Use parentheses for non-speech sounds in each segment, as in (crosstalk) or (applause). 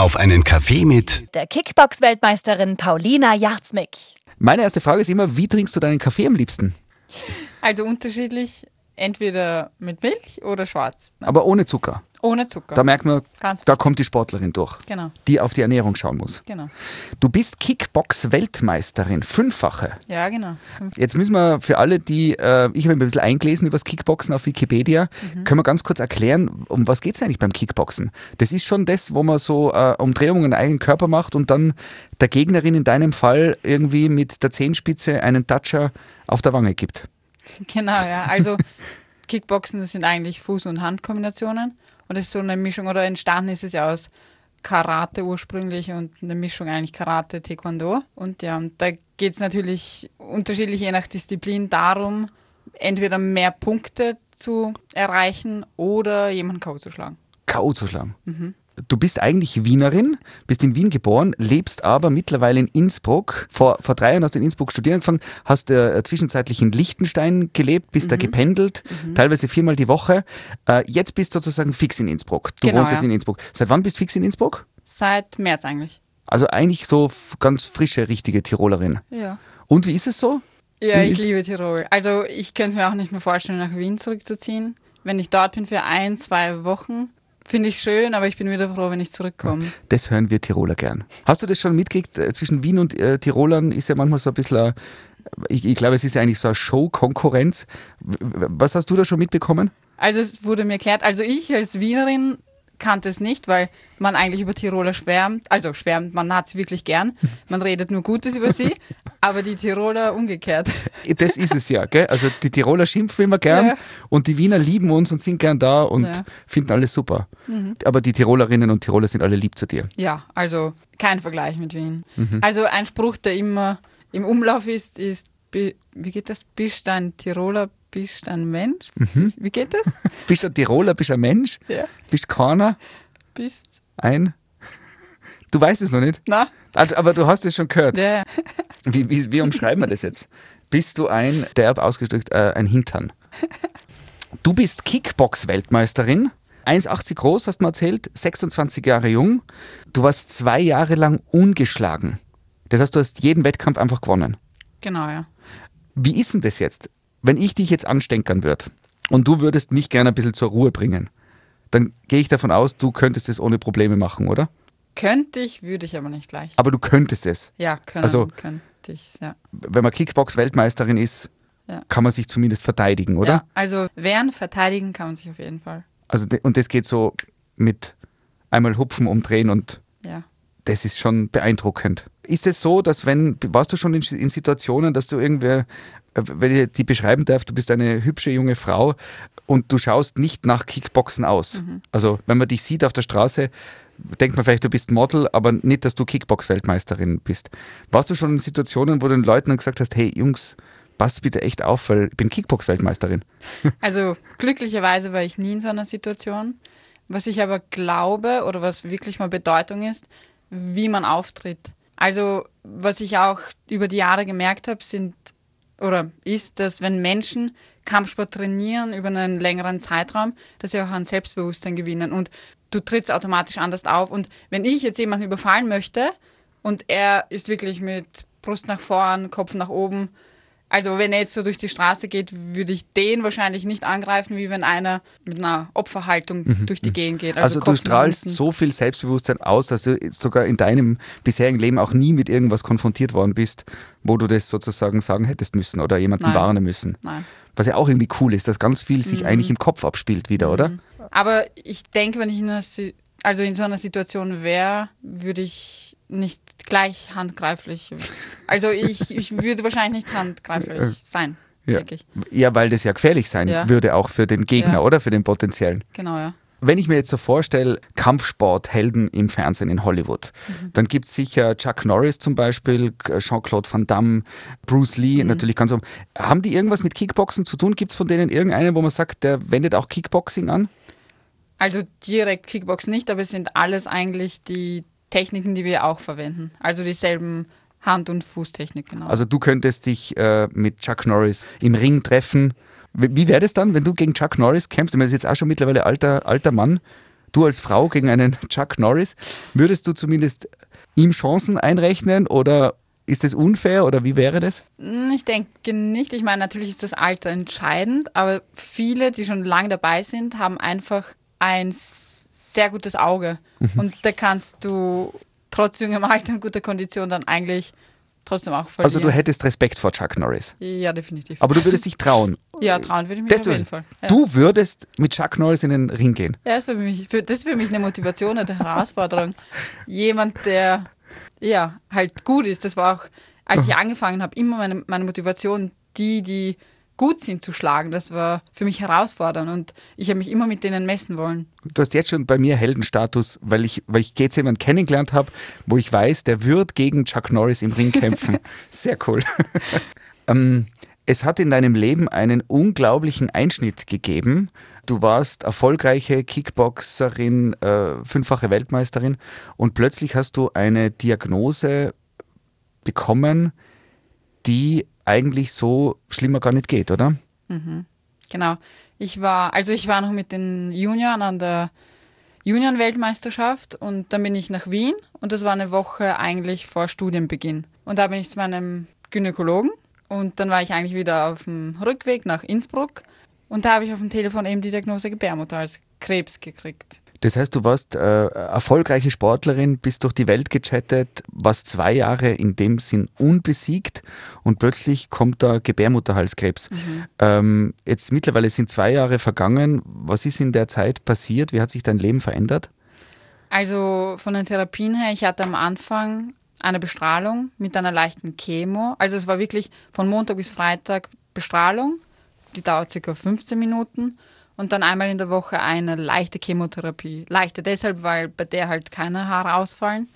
Auf einen Kaffee mit der Kickbox-Weltmeisterin Paulina Jarzmik. Meine erste Frage ist immer, wie trinkst du deinen Kaffee am liebsten? Also unterschiedlich, entweder mit Milch oder schwarz. Aber ohne Zucker. Ohne Zucker. Da merkt man, Ganz da kommt die Sportlerin durch, Genau, die auf die Ernährung schauen muss. genau. Du bist Kickbox-Weltmeisterin, fünffache. Ja, genau. Fünf- Jetzt müssen wir für alle, die, äh, ich habe ein bisschen eingelesen über das Kickboxen auf Wikipedia, können wir ganz kurz erklären, um was geht es eigentlich beim Kickboxen? Das ist schon das, wo man so äh, Umdrehungen in den eigenen Körper macht und dann der Gegnerin in deinem Fall irgendwie mit der Zehenspitze einen Toucher auf der Wange gibt. (laughs) Genau, ja. Also Kickboxen, das sind eigentlich Fuß- und Handkombinationen. Und das ist so eine Mischung, oder entstanden ist es ja aus Karate ursprünglich und eine Mischung eigentlich Karate, Taekwondo. Und ja, und da geht es natürlich unterschiedlich je nach Disziplin darum, entweder mehr Punkte zu erreichen oder jemanden K.O. zu schlagen. K.O. zu schlagen. Du bist eigentlich Wienerin, bist in Wien geboren, lebst aber mittlerweile in Innsbruck. Vor, vor drei Jahren hast du in Innsbruck studieren angefangen, hast äh, zwischenzeitlich in Liechtenstein gelebt, bist da gependelt, teilweise viermal die Woche. Äh, jetzt bist du sozusagen fix in Innsbruck. Du Genau, wohnst jetzt ja. in Innsbruck. Seit wann bist du fix in Innsbruck? Seit März eigentlich. Also eigentlich so ganz frische, richtige Tirolerin. Ja. Und wie ist es so? Ja, ich liebe Tirol. Also ich könnte es mir auch nicht mehr vorstellen, nach Wien zurückzuziehen. Wenn ich dort bin für ein, zwei Wochen, finde ich schön, aber ich bin wieder froh, wenn ich zurückkomme. Das hören wir Tiroler gern. Hast du das schon mitgekriegt? Äh, Zwischen Wien und äh, Tirolern ist ja manchmal so ein bisschen, äh, ich, ich glaube, es ist ja eigentlich so eine Show-Konkurrenz. Was hast du da schon mitbekommen? Also es wurde mir erklärt, also ich als Wienerin kannte es nicht, weil man eigentlich über Tiroler schwärmt, also schwärmt, man hat es wirklich gern, (laughs) man redet nur Gutes über sie, aber die Tiroler umgekehrt. Das ist es ja, gell? Also die Tiroler schimpfen immer gern Ja. und die Wiener lieben uns und sind gern da und Ja. finden alles super. Aber die Tirolerinnen und Tiroler sind alle lieb zu dir. Ja, also kein Vergleich mit Wien. Mhm. Also ein Spruch, der immer im Umlauf ist, ist, wie geht das? Bist ein Tiroler, bist ein Mensch? Mhm. Wie geht das? (laughs) Bist du ein Tiroler, bist du ein Mensch? Ja. Bist keiner? Bist, Ein? Du weißt es noch nicht? na? Aber du hast es schon gehört. Ja, Wie, wie, wie umschreiben wir das jetzt? Bist du ein, derb ausgedrückt, äh, ein Hintern? Du bist Kickbox-Weltmeisterin, 1,80 groß, hast du mir erzählt, 26 Jahre jung. Du warst zwei Jahre lang ungeschlagen. Das heißt, du hast jeden Wettkampf einfach gewonnen. genau, ja. Wie ist denn das jetzt, wenn ich dich jetzt anstenkern würde und du würdest mich gerne ein bisschen zur Ruhe bringen? Dann gehe ich davon aus, du könntest es ohne Probleme machen, oder? Könnte ich, würde ich aber nicht gleich. Aber du könntest es. Ja, können, Also- könnte ich, ja. Wenn man Kickbox-Weltmeisterin ist, Ja. kann man sich zumindest verteidigen, oder? Ja, also wehren, verteidigen kann man sich auf jeden Fall. Also und das geht so mit einmal hupfen, umdrehen und Ja. das ist schon beeindruckend. Ist es so, dass wenn, warst du schon in, in Situationen, dass du irgendwer, äh, wenn ich die beschreiben darf, du bist eine hübsche junge Frau und du schaust nicht nach Kickboxen aus. Also wenn man dich sieht auf der Straße, denkt man vielleicht, du bist Model, aber nicht, dass du Kickbox-Weltmeisterin bist. Warst du schon in Situationen, wo du den Leuten dann gesagt hast, hey Jungs, passt bitte echt auf, weil ich bin Kickbox-Weltmeisterin. (laughs) (laughs) Also glücklicherweise war ich nie in so einer Situation. Was ich aber glaube oder was wirklich mal Bedeutung ist, wie man auftritt. Also was ich auch über die Jahre gemerkt habe, sind oder ist, dass wenn Menschen Kampfsport trainieren über einen längeren Zeitraum, dass sie auch an Selbstbewusstsein gewinnen und du trittst automatisch anders auf. Und wenn ich jetzt jemanden überfallen möchte und er ist wirklich mit Brust nach vorn, Kopf nach oben, also wenn er jetzt so durch die Straße geht, würde ich den wahrscheinlich nicht angreifen, wie wenn einer mit einer Opferhaltung durch die Gegend geht. Also, Also, du strahlst so viel Selbstbewusstsein aus, dass du sogar in deinem bisherigen Leben auch nie mit irgendwas konfrontiert worden bist, wo du das sozusagen sagen hättest müssen oder jemanden Nein. warnen müssen. Nein. Was ja auch irgendwie cool ist, dass ganz viel sich eigentlich im Kopf abspielt wieder, oder? Aber ich denke, wenn ich in, einer, also in so einer Situation wäre, würde ich nicht gleich handgreiflich. (laughs) Also ich, ich würde wahrscheinlich nicht handgreiflich sein, Ja. denke ich. ja, weil das ja gefährlich sein Ja. würde, auch für den Gegner, Ja. oder? Für den potenziellen. Genau, ja. Wenn ich mir jetzt so vorstelle, Kampfsporthelden im Fernsehen in Hollywood, dann gibt es sicher Chuck Norris zum Beispiel, Jean-Claude Van Damme, Bruce Lee, natürlich ganz um. Haben die irgendwas mit Kickboxen zu tun? Gibt es von denen irgendeinen, wo man sagt, der wendet auch Kickboxing an? Also direkt Kickbox nicht, aber es sind alles eigentlich die Techniken, die wir auch verwenden. Also dieselben Hand- und Fußtechnik, genau. Also du könntest dich äh, mit Chuck Norris im Ring treffen. Wie, wie wäre das dann, wenn du gegen Chuck Norris kämpfst? Ich meine, das ist jetzt auch schon mittlerweile alter, alter Mann. Du als Frau gegen einen (laughs) Chuck Norris, würdest du zumindest ihm Chancen einrechnen oder ist das unfair oder wie wäre das? Hm, ich denke nicht. Ich meine, natürlich ist das Alter entscheidend, aber viele, die schon lange dabei sind, haben einfach ein sehr gutes Auge. Mhm. Und da kannst du trotz jungem Alter und guter Kondition dann eigentlich trotzdem auch verlieren. Also du hättest Respekt vor Chuck Norris? Ja, definitiv. Aber du würdest dich trauen? (laughs) Ja, trauen würde ich mich das auf jeden Fall. Ja. Du würdest mit Chuck Norris in den Ring gehen? Ja, das, für mich, für, das ist für mich eine Motivation, eine Herausforderung. Jemand, der ja halt gut ist. Das war auch, als ich angefangen habe, immer meine, meine Motivation, die, die gut sind zu schlagen. Das war für mich herausfordernd und ich habe mich immer mit denen messen wollen. Du hast jetzt schon bei mir Heldenstatus, weil ich, weil ich jetzt jemanden kennengelernt habe, wo ich weiß, der wird gegen Chuck Norris im Ring kämpfen. (laughs) Sehr cool. (laughs) ähm, es hat in deinem Leben einen unglaublichen Einschnitt gegeben. Du warst erfolgreiche Kickboxerin, äh, fünffache Weltmeisterin und plötzlich hast du eine Diagnose bekommen, die eigentlich so schlimmer gar nicht geht, oder? Mhm. Genau. Ich war, also ich war noch mit den Junioren an der Junioren-Weltmeisterschaft und dann bin ich nach Wien und das war eine Woche eigentlich vor Studienbeginn. Und da bin ich zu meinem Gynäkologen und dann war ich eigentlich wieder auf dem Rückweg nach Innsbruck und da habe ich auf dem Telefon eben die Diagnose Gebärmutter als Krebs gekriegt. Das heißt, du warst äh, erfolgreiche Sportlerin, bist durch die Welt gechattet, warst zwei Jahre in dem Sinn unbesiegt und plötzlich kommt da Gebärmutterhalskrebs. Mhm. Ähm, jetzt mittlerweile sind zwei Jahre vergangen. Was ist in der Zeit passiert? Wie hat sich dein Leben verändert? Also von den Therapien her, ich hatte am Anfang eine Bestrahlung mit einer leichten Chemo. Also es war wirklich von Montag bis Freitag Bestrahlung. Die dauert circa 15 Minuten und dann einmal in der Woche eine leichte Chemotherapie. Leichte deshalb, weil bei der halt keine Haare ausfallen.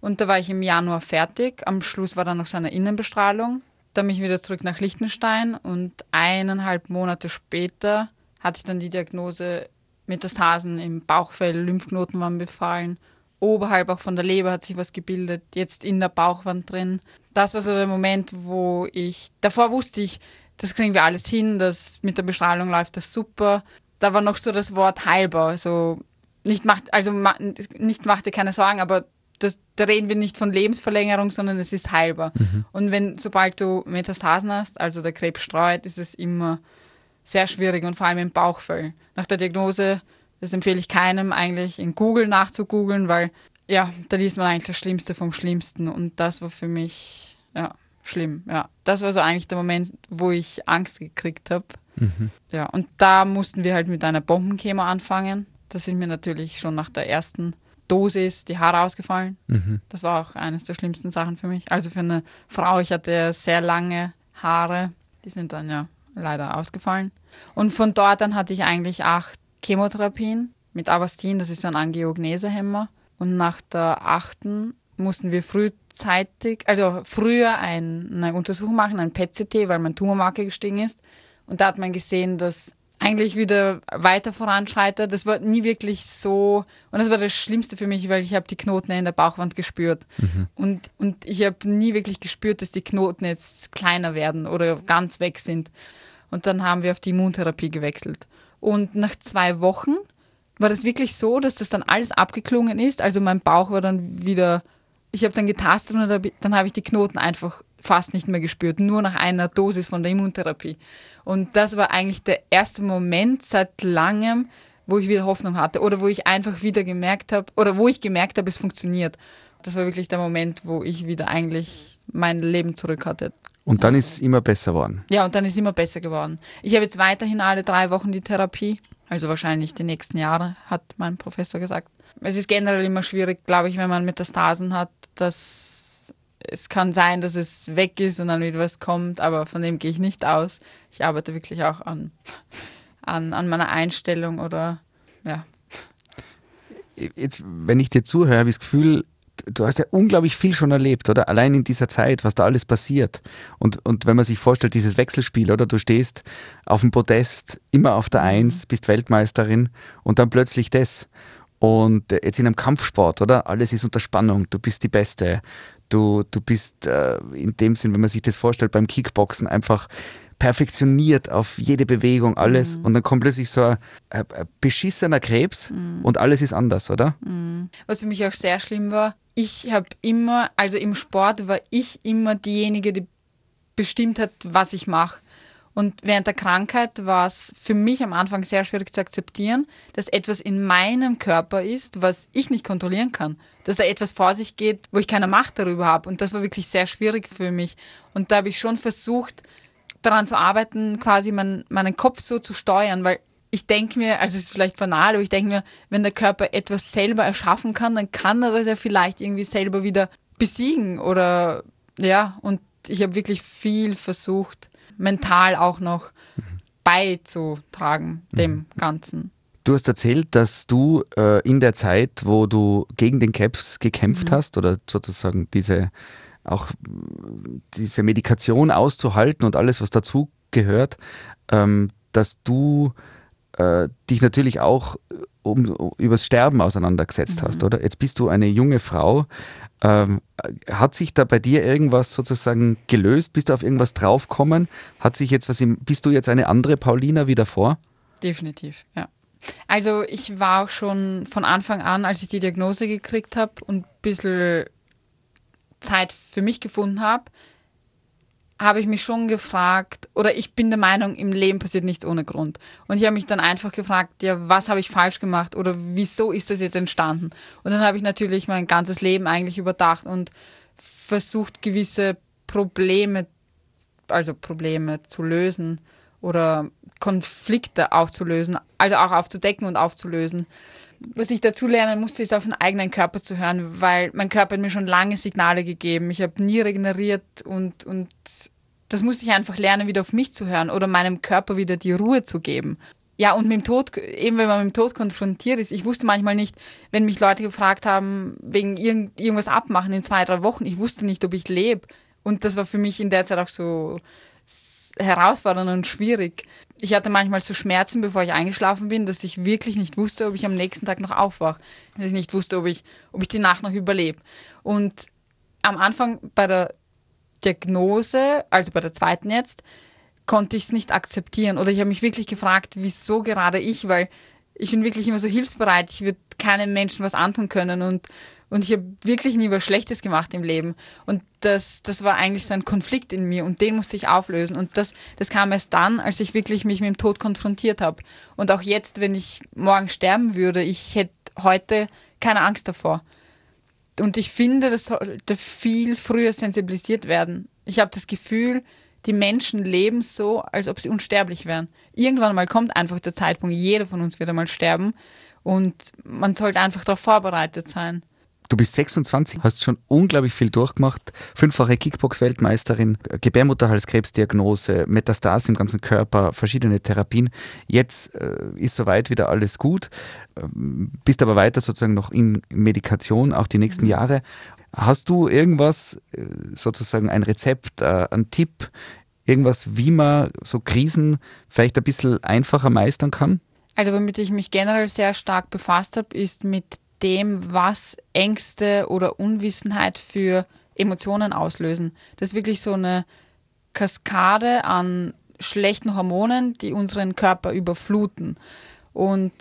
Und da war ich im Januar fertig. Am Schluss war dann noch so eine Innenbestrahlung. Dann bin ich wieder zurück nach Liechtenstein und eineinhalb Monate später hatte ich dann die Diagnose Metastasen im Bauchfell, Lymphknoten waren befallen. Oberhalb auch von der Leber hat sich was gebildet, jetzt in der Bauchwand drin. Das war so der Moment, wo ich, davor wusste ich, das kriegen wir alles hin, das mit der Bestrahlung läuft das super. Da war noch so das Wort heilbar, also nicht macht, also nicht macht dir keine Sorgen, aber das, da reden wir nicht von Lebensverlängerung, sondern es ist heilbar. Mhm. Und wenn, sobald du Metastasen hast, also der Krebs streut, ist es immer sehr schwierig und vor allem im Bauchfell. Nach der Diagnose, das empfehle ich keinem eigentlich in Google nachzugoogeln, weil ja, da liest man eigentlich das Schlimmste vom Schlimmsten und das war für mich, ja, schlimm, ja. Das war so eigentlich der Moment, wo ich Angst gekriegt habe. Mhm. Ja, und da mussten wir halt mit einer Bombenchemo anfangen. Da sind mir natürlich schon nach der ersten Dosis die Haare ausgefallen. Mhm. Das war auch eines der schlimmsten Sachen für mich. Also für eine Frau, ich hatte sehr lange Haare, die sind dann ja leider ausgefallen. Und von dort an hatte ich eigentlich acht Chemotherapien mit Avastin, das ist so ein Angiogenesehemmer. Und nach der achten mussten wir frühzeitig, also früher eine Untersuchung machen, ein PET-CT, weil mein Tumormarke gestiegen ist. Und da hat man gesehen, dass eigentlich wieder weiter voranschreitet. Das war nie wirklich so, und das war das Schlimmste für mich, weil ich habe die Knoten in der Bauchwand gespürt. Mhm. Und, und ich habe nie wirklich gespürt, dass die Knoten jetzt kleiner werden oder ganz weg sind. Und dann haben wir auf die Immuntherapie gewechselt. Und nach zwei Wochen war das wirklich so, dass das dann alles abgeklungen ist. Also mein Bauch war dann wieder ich habe dann getastet und dann habe ich die Knoten einfach fast nicht mehr gespürt, nur nach einer Dosis von der Immuntherapie. Und das war eigentlich der erste Moment seit langem, wo ich wieder Hoffnung hatte oder wo ich einfach wieder gemerkt habe oder wo ich gemerkt habe, es funktioniert. Das war wirklich der Moment, wo ich wieder eigentlich mein Leben zurück hatte. Und dann ist es immer besser geworden. Ja, und dann ist es immer besser geworden. Ich habe jetzt weiterhin alle drei Wochen die Therapie, also wahrscheinlich die nächsten Jahre, hat mein Professor gesagt. Es ist generell immer schwierig, glaube ich, wenn man Metastasen hat, dass es kann sein, dass es weg ist und dann wieder was kommt, aber von dem gehe ich nicht aus. Ich arbeite wirklich auch an, an, an meiner Einstellung oder ja. Jetzt, wenn ich dir zuhöre, habe ich das Gefühl, du hast ja unglaublich viel schon erlebt, oder? Allein in dieser Zeit, was da alles passiert. Und, und wenn man sich vorstellt, dieses Wechselspiel, oder? Du stehst auf dem Podest, immer auf der mhm. Eins, bist Weltmeisterin und dann plötzlich das. Und äh, jetzt in einem Kampfsport, oder? Alles ist unter Spannung. Du bist die Beste. Du, du bist äh, in dem Sinn, wenn man sich das vorstellt, beim Kickboxen einfach perfektioniert auf jede Bewegung, alles. Mhm. Und dann kommt plötzlich so ein, ein, ein beschissener Krebs Mhm. und alles ist anders, oder? Was für mich auch sehr schlimm war, ich habe immer, also im Sport war ich immer diejenige, die bestimmt hat, was ich mache. Und während der Krankheit war es für mich am Anfang sehr schwierig zu akzeptieren, dass etwas in meinem Körper ist, was ich nicht kontrollieren kann. Dass da etwas vor sich geht, wo ich keine Macht darüber habe. Und das war wirklich sehr schwierig für mich. Und da habe ich schon versucht, daran zu arbeiten, quasi mein, meinen Kopf so zu steuern, weil ich denke mir, also es ist vielleicht banal, aber ich denke mir, wenn der Körper etwas selber erschaffen kann, dann kann er das ja vielleicht irgendwie selber wieder besiegen oder ja, und ich habe wirklich viel versucht, mental auch noch beizutragen dem Ganzen. Du hast erzählt, dass du äh, in der Zeit, wo du gegen den Krebs gekämpft hast oder sozusagen diese auch diese Medikation auszuhalten und alles, was dazu gehört, ähm, dass du äh, dich natürlich auch um, um, übers Sterben auseinandergesetzt hast, oder? Jetzt bist du eine junge Frau. Ähm, hat sich da bei dir irgendwas sozusagen gelöst? Bist du auf irgendwas draufgekommen? Hat sich jetzt was im, bist du jetzt eine andere Paulina wie davor? Definitiv, ja. Also ich war auch schon von Anfang an, als ich die Diagnose gekriegt habe und ein bisschen Zeit für mich gefunden habe, habe ich mich schon gefragt, oder ich bin der Meinung, im Leben passiert nichts ohne Grund. Und ich habe mich dann einfach gefragt, ja, was habe ich falsch gemacht oder wieso ist das jetzt entstanden? Und dann habe ich natürlich mein ganzes Leben eigentlich überdacht und versucht, gewisse Probleme, also Probleme zu lösen oder Konflikte aufzulösen, also auch aufzudecken und aufzulösen. Was ich dazu lernen musste, ist auf den eigenen Körper zu hören, weil mein Körper hat mir schon lange Signale gegeben. Ich habe nie regeneriert und, und das musste ich einfach lernen, wieder auf mich zu hören oder meinem Körper wieder die Ruhe zu geben. Ja, und mit dem Tod, eben wenn man mit dem Tod konfrontiert ist, ich wusste manchmal nicht, wenn mich Leute gefragt haben, wegen irgend, irgendwas abmachen in zwei, drei Wochen, ich wusste nicht, ob ich lebe. Und das war für mich in der Zeit auch so herausfordernd und schwierig. Ich hatte manchmal so Schmerzen, bevor ich eingeschlafen bin, dass ich wirklich nicht wusste, ob ich am nächsten Tag noch aufwache. Dass ich nicht wusste, ob ich, ob ich die Nacht noch überlebe. Und am Anfang bei der Diagnose, also bei der zweiten jetzt, konnte ich es nicht akzeptieren. Oder ich habe mich wirklich gefragt, wieso gerade ich, weil ich bin wirklich immer so hilfsbereit. Ich würde keinem Menschen was antun können und und ich habe wirklich nie was Schlechtes gemacht im Leben. Und das, das war eigentlich so ein Konflikt in mir und den musste ich auflösen. Und das, das kam erst dann, als ich wirklich mich mit dem Tod konfrontiert habe. Und auch jetzt, wenn ich morgen sterben würde, ich hätte heute keine Angst davor. Und ich finde, das sollte viel früher sensibilisiert werden. Ich habe das Gefühl, die Menschen leben so, als ob sie unsterblich wären. Irgendwann mal kommt einfach der Zeitpunkt, jeder von uns wird einmal sterben. Und man sollte einfach darauf vorbereitet sein. Du bist 26, hast schon unglaublich viel durchgemacht. Fünffache Kickbox-Weltmeisterin, Gebärmutterhalskrebsdiagnose, Metastasen im ganzen Körper, verschiedene Therapien. Jetzt äh, ist soweit wieder alles gut. Ähm, bist aber weiter sozusagen noch in Medikation, auch die nächsten Jahre. Hast du irgendwas, äh, sozusagen ein Rezept, äh, ein Tipp, irgendwas, wie man so Krisen vielleicht ein bisschen einfacher meistern kann? Also womit ich mich generell sehr stark befasst habe, ist mit dem, was Ängste oder Unwissenheit für Emotionen auslösen. Das ist wirklich so eine Kaskade an schlechten Hormonen, die unseren Körper überfluten. Und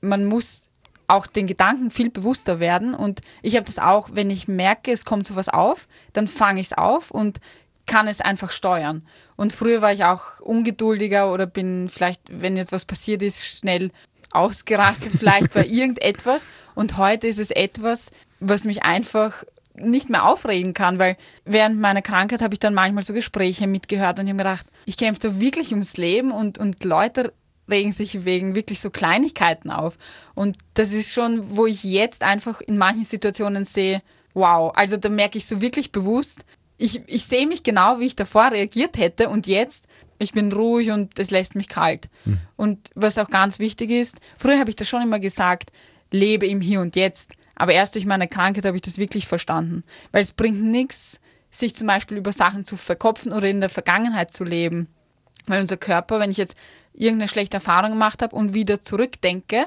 man muss auch den Gedanken viel bewusster werden. Und ich habe das auch, wenn ich merke, es kommt sowas auf, dann fange ich es auf und kann es einfach steuern. Und früher war ich auch ungeduldiger oder bin vielleicht, wenn jetzt was passiert ist, schnell ausgerastet vielleicht bei (laughs) irgendetwas. Und heute ist es etwas, was mich einfach nicht mehr aufregen kann, weil während meiner Krankheit habe ich dann manchmal so Gespräche mitgehört und ich habe gedacht, ich kämpfe da wirklich ums Leben und, und Leute regen sich wegen wirklich so Kleinigkeiten auf. Und das ist schon, wo ich jetzt einfach in manchen Situationen sehe, wow, also da merke ich so wirklich bewusst, ich, ich sehe mich genau, wie ich davor reagiert hätte und jetzt, ich bin ruhig und es lässt mich kalt. Mhm. Und was auch ganz wichtig ist, früher habe ich das schon immer gesagt, lebe im Hier und Jetzt. Aber erst durch meine Krankheit habe ich das wirklich verstanden. Weil es bringt nichts, sich zum Beispiel über Sachen zu verkopfen oder in der Vergangenheit zu leben. Weil unser Körper, wenn ich jetzt irgendeine schlechte Erfahrung gemacht habe und wieder zurückdenke,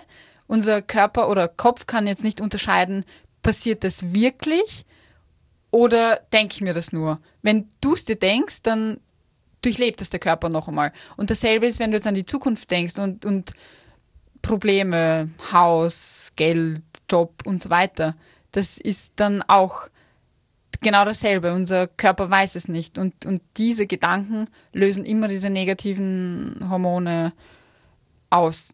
unser Körper oder Kopf kann jetzt nicht unterscheiden, passiert das wirklich oder denke ich mir das nur? Wenn du es dir denkst, dann durchlebt das der Körper noch einmal. Und dasselbe ist, wenn du jetzt an die Zukunft denkst und, und Probleme, Haus, Geld, Job und so weiter. Das ist dann auch genau dasselbe. Unser Körper weiß es nicht. Und, und diese Gedanken lösen immer diese negativen Hormone aus.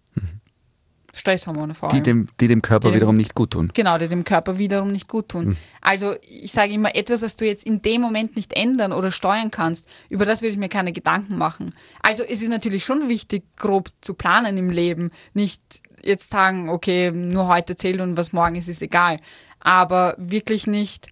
Stresshormone vor allem. Die dem, die dem Körper Die dem- wiederum nicht gut tun. Genau, die dem Körper wiederum nicht gut tun. Also ich sage immer, etwas, was du jetzt in dem Moment nicht ändern oder steuern kannst, über das würde ich mir keine Gedanken machen. Also es ist natürlich schon wichtig, grob zu planen im Leben. Nicht jetzt sagen, okay, nur heute zählt und was morgen ist, ist egal. Aber wirklich nicht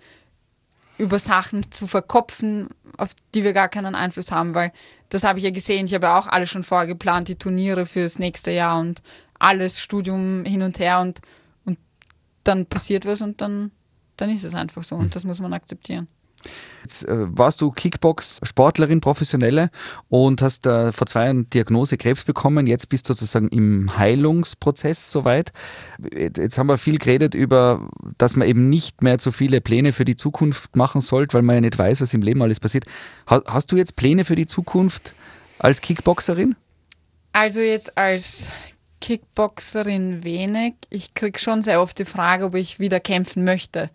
über Sachen zu verkopfen, auf die wir gar keinen Einfluss haben, weil das habe ich ja gesehen. Ich habe ja auch alles schon vorgeplant, die Turniere fürs nächste Jahr und alles, Studium hin und her und, und dann passiert was und dann, dann ist es einfach so und das muss man akzeptieren. Jetzt äh, warst du Kickbox-Sportlerin, professionelle und hast äh, vor zwei Jahren Diagnose Krebs bekommen. Jetzt bist du sozusagen im Heilungsprozess soweit. Jetzt haben wir viel geredet über, dass man eben nicht mehr zu viele Pläne für die Zukunft machen sollte, weil man ja nicht weiß, was im Leben alles passiert. Ha hast du jetzt Pläne für die Zukunft als Kickboxerin? Also jetzt als Kickboxerin wenig. Ich kriege schon sehr oft die Frage, ob ich wieder kämpfen möchte.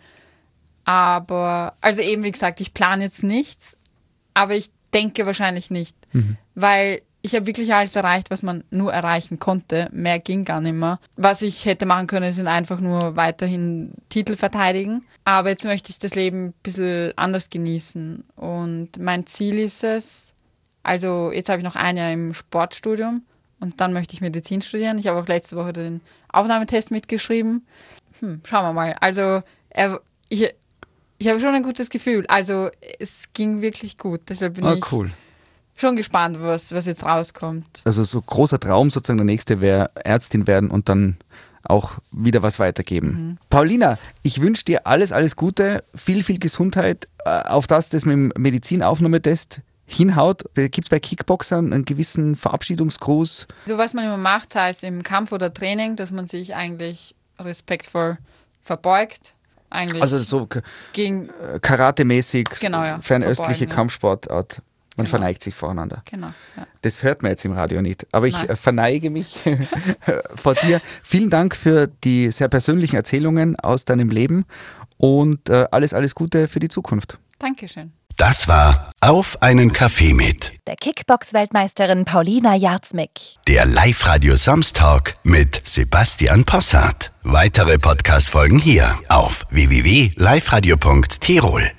Aber, also eben wie gesagt, ich plane jetzt nichts, aber ich denke wahrscheinlich nicht, weil ich habe wirklich alles erreicht, was man nur erreichen konnte. Mehr ging gar nicht mehr. Was ich hätte machen können, sind einfach nur weiterhin Titel verteidigen. Aber jetzt möchte ich das Leben ein bisschen anders genießen. Und mein Ziel ist es, also jetzt habe ich noch ein Jahr im Sportstudium und dann möchte ich Medizin studieren. Ich habe auch letzte Woche den Aufnahmetest mitgeschrieben. Hm, schauen wir mal. Also ich, ich habe schon ein gutes Gefühl. Also es ging wirklich gut. Deshalb bin Ah, ich cool. schon gespannt, was, was jetzt rauskommt. Also so großer Traum sozusagen, der nächste wäre Ärztin werden und dann auch wieder was weitergeben. Paulina, ich wünsche dir alles, alles Gute, viel, viel Gesundheit, äh, auf das, das mit dem Medizinaufnahmetest hinhaut. Gibt es bei Kickboxern einen gewissen Verabschiedungsgruß? So was man immer macht, sei es im Kampf oder Training, dass man sich eigentlich respektvoll verbeugt. Eigentlich Also so gegen, äh, karatemäßig, Genau, ja. fernöstliche Verbeugen, ja. Kampfsportart. Man Genau. verneigt sich voreinander. genau. Ja. Das hört man jetzt im Radio nicht. Aber ich Nein. äh, verneige mich (laughs) vor dir. Vielen Dank für die sehr persönlichen Erzählungen aus deinem Leben und äh, alles, alles Gute für die Zukunft. Dankeschön. Das war Auf einen Kaffee mit. Der Kickbox-Weltmeisterin Paulina Jarzmik. Der Live-Radio Samstag mit Sebastian Possart. Weitere Podcast-Folgen hier auf www.liveradio.tirol.